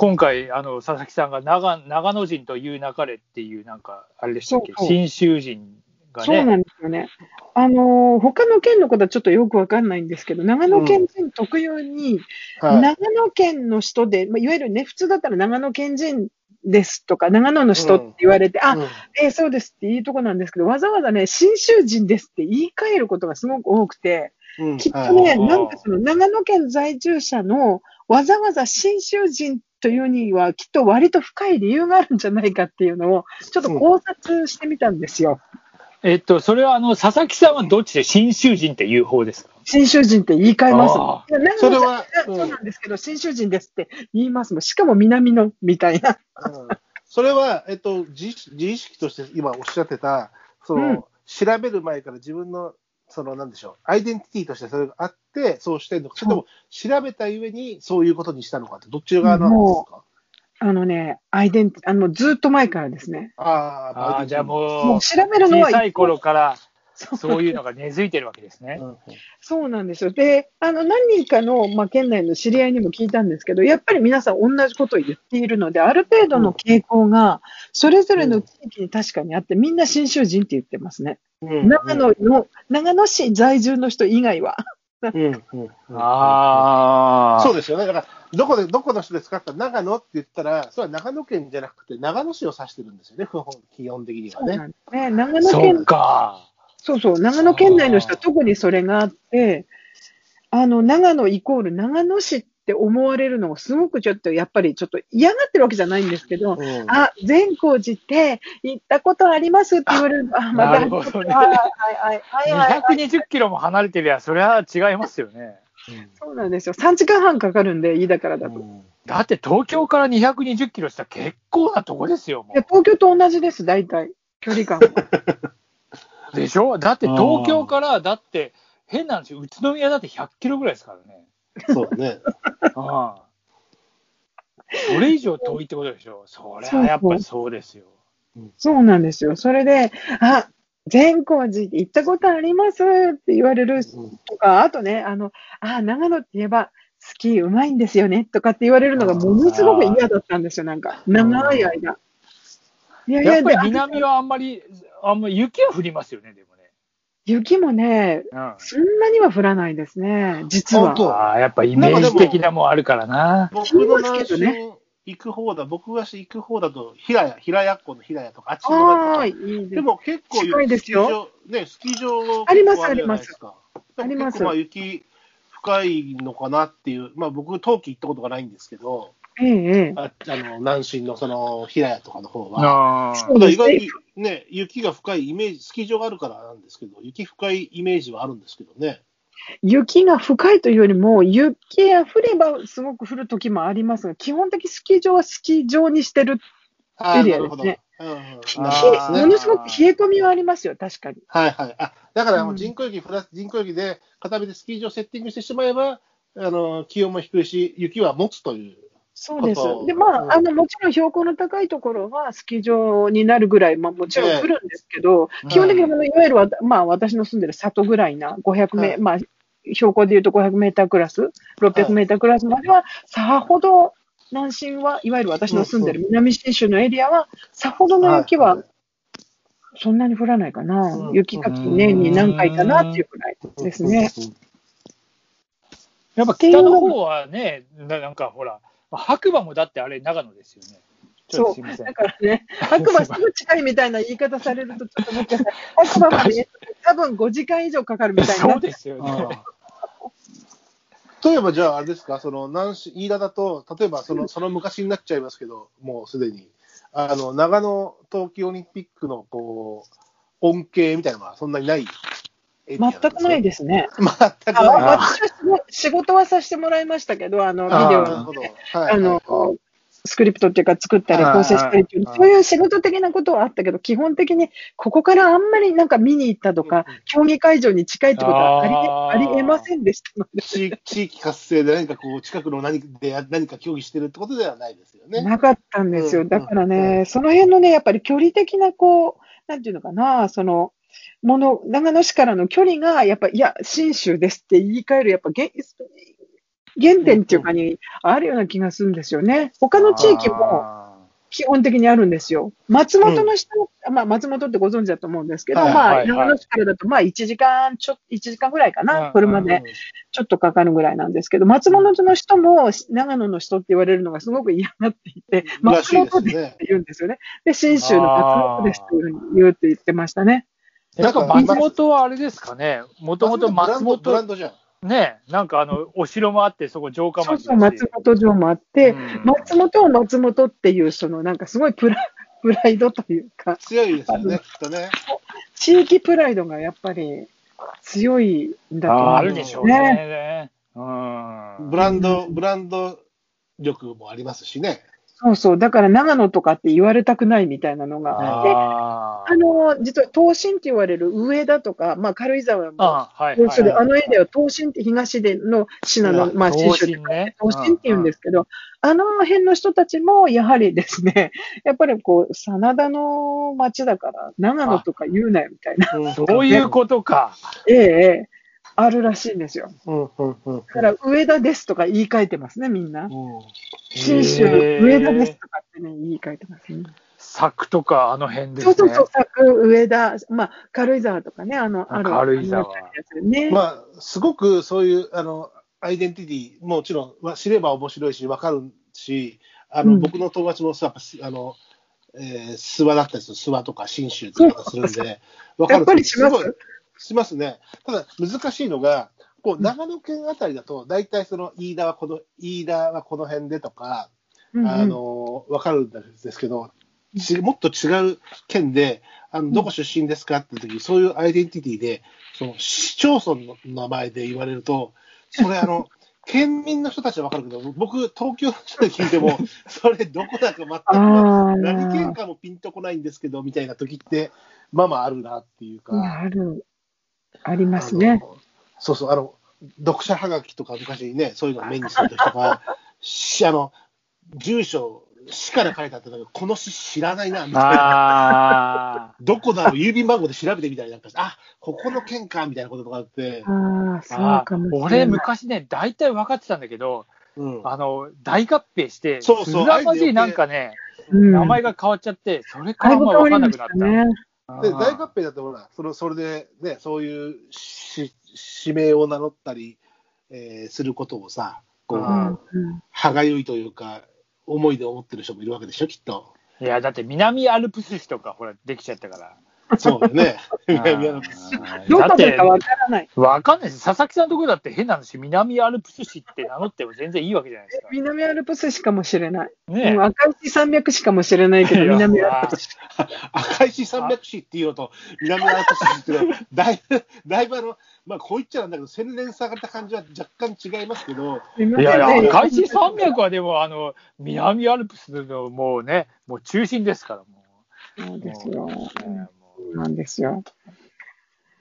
今回、あの佐々木さんが長長野人というなかれっていう、なんか、あれでしたっけ、信州人がそうなね、んですよね。あのー他の県のことはちょっとよくわかんないんですけど、長野県人特有に、はい。長野県の人で、まあ、いわゆるね、普通だったら長野県人ですとか、長野の人って言われて、あ、うん。えーそうですっていいとこなんですけど、わざわざね、信州人ですって言い換えることがすごく多くて、うん。きっとはいね、はい。なんかその長野県在住者のわざわざ信州人というには、きっと割と深い理由があるんじゃないかっていうのを、ちょっと考察してみたんですよ。えっと、それはあの佐々木さんはどっちで信州人っていう方ですか？信州人って言い換えますそれはそううんなんですけど、信州人ですって言いますもん。しかも南のみたいな。うんそれは、えっと、自自意識として今おっしゃってた、その、うん調べる前から自分の、その、なんでしょう、アイデンティティとしてそれがあって、そうしてんのか、それとも調べたゆえにそういうことにしたのかって、どっち側なんですか、あのね、アイデンティあの、ずっと前からですね。ああ、ああ、じゃあももう、う調べるのは小さい頃からそういうのが根付いてるわけですねう。んそうなんですよ。で、あの、何人かの、まあ、県内の知り合いにも聞いたんですけど、やっぱり皆さん同じことを言っているので、ある程度の傾向が、それぞれの地域に確かにあって、みんな信州人って言ってますね。うん長野の、長野市在住の人以外は。うんうんうんああ。そうですよね。だから、どこで、どこの人ですかって長野って言ったら、それは長野県じゃなくて、長野市を指してるんですよね、基本的にはね。そうなんですね。長野そう県、か。そうそう、長野県内の人は特にそれがあって、あの、長野イコール長野市って思われるのがすごくちょっと、やっぱりちょっと嫌がってるわけじゃないんですけど、うんあ、善光寺って行ったことありますって言われる。あ、また、ねはいはいはいはいはいはい。220キロも離れてりゃ、それは違いますよね。そうなんですよ。3時間半かかるんで、飯田からだと。いうんだって東京から220キロしたら結構なとこですよ、東京と同じです、大体。距離感は。う。でしょ？だって東京から、だって、変なんですよ。宇都宮だって100キロぐらいですからね。そうね。ああ。それ以上遠いってことでしょ？それはやっぱりそうですよ。そうなんですよ。それで、あ、善光寺行ったことあります？って言われるとか、あとね、あの、あ、長野って言えば、スキーうまいんですよね？とかって言われるのがものすごく嫌だったんですよ、なんか。長い間。いやいや、やっぱりで南はあんまり、あんまり雪は降りますよね、でもね。雪もね、うん。そんなには降らないですね、実はああ、やっぱイメージ的なもんあるからな。僕の南行く方だ、僕が行く方だと、平谷、平谷っ子の平谷とか、あっちああ、の方とか。いいでも結構近いですよスキー場、ね、スキー場あります結構るじゃないですか。ありますまあ雪深いのかなっていう、まあ僕、冬季行ったことがないんですけど、ええ、ええ。ああの南進のその平谷とかの方は。あだ意外にね、雪が深いイメージ、スキー場があるからなんですけど、雪深いイメージはあるんですけどね。雪が深いというよりも、雪が降ればすごく降る時もありますが、基本的スキー場はスキー場にしてる。エリアなるほど。ですねうんうんものすごく冷え込みはありますよ、確かに。はいはい。あ、だからもううん人工雪プラス人工雪で片目でスキー場セッティングしてしまえば、あの、気温も低いし、雪は持つという。そうです。で、まうん。あ、あの、もちろん標高の高いところはスキー場になるぐらい、まあ、もちろん降るんですけど、え基本的にあのいわゆるわ、まあ、私の住んでる里ぐらいな、500メ、はいまあ、標高でいうと500メータークラス、600メータークラスまでは、さほど、南進は、いわゆる私の住んでる南信州のエリアは、さほどの雪はは、そんなに降らないかな。うん雪かき年に何回かなっていうくらいですね。うん。やっぱ北の方はね、ななん。かほら、白馬もだってあれ長野ですよね。ちょっとそう。すみませんだ。からね、白馬すぐ近いみたいな言い方されるとちょっと思ってください。白馬まで多分5時間以上かかるみたいな。そうですよね。例えばじゃあ、あれですか、その南市飯田だと、例えばそのその昔になっちゃいますけど、もうすでに、あの長野冬季オリンピックのこう恩恵みたいなのはそんなにない全くないでですね。す。全くあない。私は仕事はさせてもらいましたけど、あの、ビデオほど。で、はいあの、スクリプトっていうか作ったりはい構成したりっていうはいそういう仕事的なことはあったけど、基本的にここからあんまりなんか見に行ったとか、競技会場に近いってことはありえませんでしたので。地地域活性で何かこう近くの何で何か競技してるってことではないですよね。なかったんですよ。うんだからうね、んその辺のね、やっぱり距離的な、こう、なんていうのかな、その、もの、長野市からの距離が、やっぱ、いや、信州ですって言い換える、やっぱ、げ原点っていうかにあるような気がするんですよね。他の地域もあ基本的にあるんですよ。松本の人、まあ松本ってご存知だと思うんですけど、はいまあはいはい長野市からだとまあ1時間ちょ、1時間ぐらいかうんな、車でちょっとかかるぐらいなんですけど、松本の人も長野の人って言われるのがすごく嫌がっていて、ら松本ですって言うんですよね。で、信州の松本ですというふうに言うって言ってましたね。ーやっぱ松本はあれですかね、もともと松本、ブランドじゃん。ね、なんかあの、お城もあって、そこ城下町そうそう、松本城もあって、うん松本を松本っていう、そのなんかすごいプラ プライドというか、強いですよね、きっとね。地域プライドがやっぱり強いんだと思うああるでしょうね。うん。ブランド、ブランド力もありますしね。そうそう。だから長野とかって言われたくないみたいなのが。で、ああの、実は東進って言われる上田とか、まあ軽井沢も、あ、はいそうするはい。あのエリアは東進って東での品の、うんまあ、新州東進ね東進って言うんですけど、あの辺の人たちも、やはりですね、やっぱりこう、真田の町だから、長野とか言うなよみたいな、うんそういうことか。ええええあるらしいんですよ。だから、上田ですとか言い換えてますね、みんな。うん新州、上田ですとかってね、言い換えてますね。作とかあの辺ですね。そうそうそう、作、上田、まあ、軽井沢とかね、あの、あある。軽井沢ね。まあ、すごくそういう、あの、アイデンティティ、もちろん、まあ、知れば面白いし、わかるし、あの、うん僕の友達もさ、あの、えー、諏訪だったりする、諏訪とか信州って言い方するんで、わかるやっぱりします？しますね。ただ、難しいのが、こう、長野県あたりだと、大体その、飯田はこの、飯田はこの辺でとか、あの、わかるんですけど、ちもっと違う県で、あの、どこ出身ですかって時、そういうアイデンティティで、その市町村の名前で言われると、それあの、県民の人たちはわかるけど、僕、東京の人に聞いても、それどこだか全く、何県かもピンとこないんですけど、みたいな時って、まあまああるなっていうか。ある。ありますねそうそう、あの、読者はがきとか昔ね、そういうのを目にするときとか、しあの、住所、市から書いてあったんだけど、この市知らないな、みたいな。ああ。どこだろう、郵便番号で調べてみたりなんかして、あ、ここの県か、みたいなこととかあって、ああ、そうあかもしれない。俺、昔ね、大体分かってたんだけど、うん。あの、大合併して、そうそうすらまじいなんかね、うん名前が変わっちゃって、それからまあ分かんなくなった。ね。で、うん大合併だとほら、そのそれでね、そういうし指名を名乗ったり、えーすることをさ、こう、うんうん歯がゆいというか、思いで思ってる人もいるわけでしょ、きっと。いや、だって南アルプス市とか、ほら、できちゃったから。そうだよね。うん南アルプスどだってこだかわからない。わかんないです。佐々木さんのところだって変な話、南アルプス市って名乗っても全然いいわけじゃないですか。南アルプス市かもしれない。ねうん赤石山脈市かもしれないけど、南アルプス市。赤石山脈市っていうのと、南アルプス市っていうのは、だいぶ、だいぶあの、まあ、こう言っちゃなんだけど、洗練された感じは若干違いますけど、すいやいや、ね赤石山脈はでも、あの、南アルプスのもうね、もう中心ですから、もそうう。ですよ。なんですよ。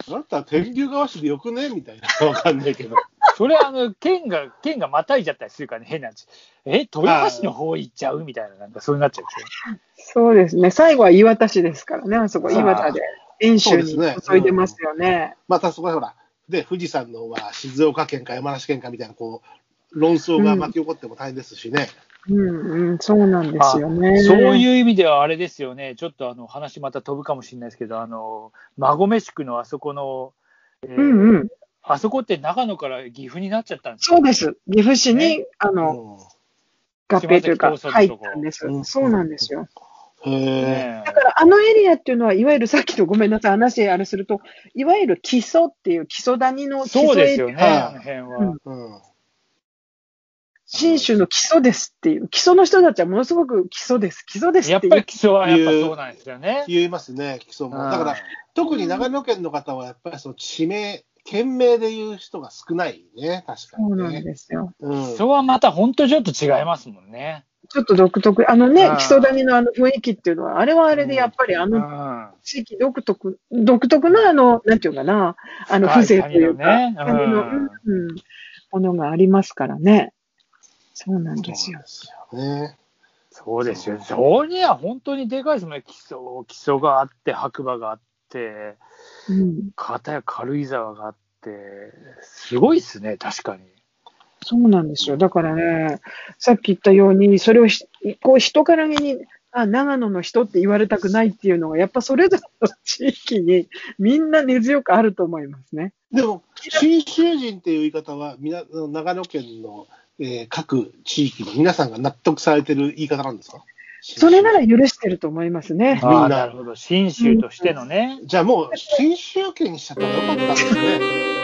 あなたは天竜川市でよくね？みたいな、わかんないけど。うそれあの、県が、県がまたいじゃったりするからね、変な話。え、豊橋の方行っちゃう？みたいな、なんかそうなっちゃうでしょ。そうですね。最後は岩田市ですからね、あそこ、あー岩田で。遠州にそうですね注いでますよね。またそこでほら、で、富士山のは静岡県か山梨県かみたいな、こう、論争が巻き起こっても大変ですしね。うんうん、そうなんですよね。そういう意味ではあれですよね、ちょっとあの話また飛ぶかもしれないですけど、あの馬込宿のあそこの、えーうんうん。あそこって長野から岐阜になっちゃったんですよそうです。岐阜市に、ねあの、うん合併というか、入ったんですう。んそうなんですよ。へえ。ねだから、あのエリアっていうのは、いわゆるさっきのごめんなさい、話あれすると、いわゆる基礎っていう、基礎谷の基礎そうですエリアよね、はいあの辺は。うんうん。新州の基礎ですっていう、基礎の人たちはものすごく基礎です、基礎ですやっいう。ってぱり基礎はやっぱそうなんですよね。言いますね、基礎も。だからうん、特に長野県の方は、やっぱりその地名、県名で言う人が少ないね、確かに、ね。そうなんですよ。うん基礎はまた本当ちょっと違いますもんね。ちょっと独特。あのねうん、基礎谷のあの雰囲気っていうのは、あれはあれでやっぱりあうのん。地域独特、独特のあの、なんていうかな、あの風情というか、谷のねうんうんうんものがありますからね。そうなんですよ。すよね。そうですよ。そりゃ本当にでかいですもんね。基礎、基礎があって、白馬があって、うん、片や軽井沢があって、すごいっすね、確かに。そうなんですよ。だからね、さっき言ったように、それをひこう人からげに、あ、長野の人って言われたくないっていうのが、やっぱそれぞれの地域にみんな根強くあると思いますね。でも、新州人っていう言い方は、みな長野県の、えー各地域の皆さんが納得されてる言い方なんですか？それなら許してると思いますね。あななるほど。信州としてのね。じゃあもう、新州県にしちゃったらよかったんですね。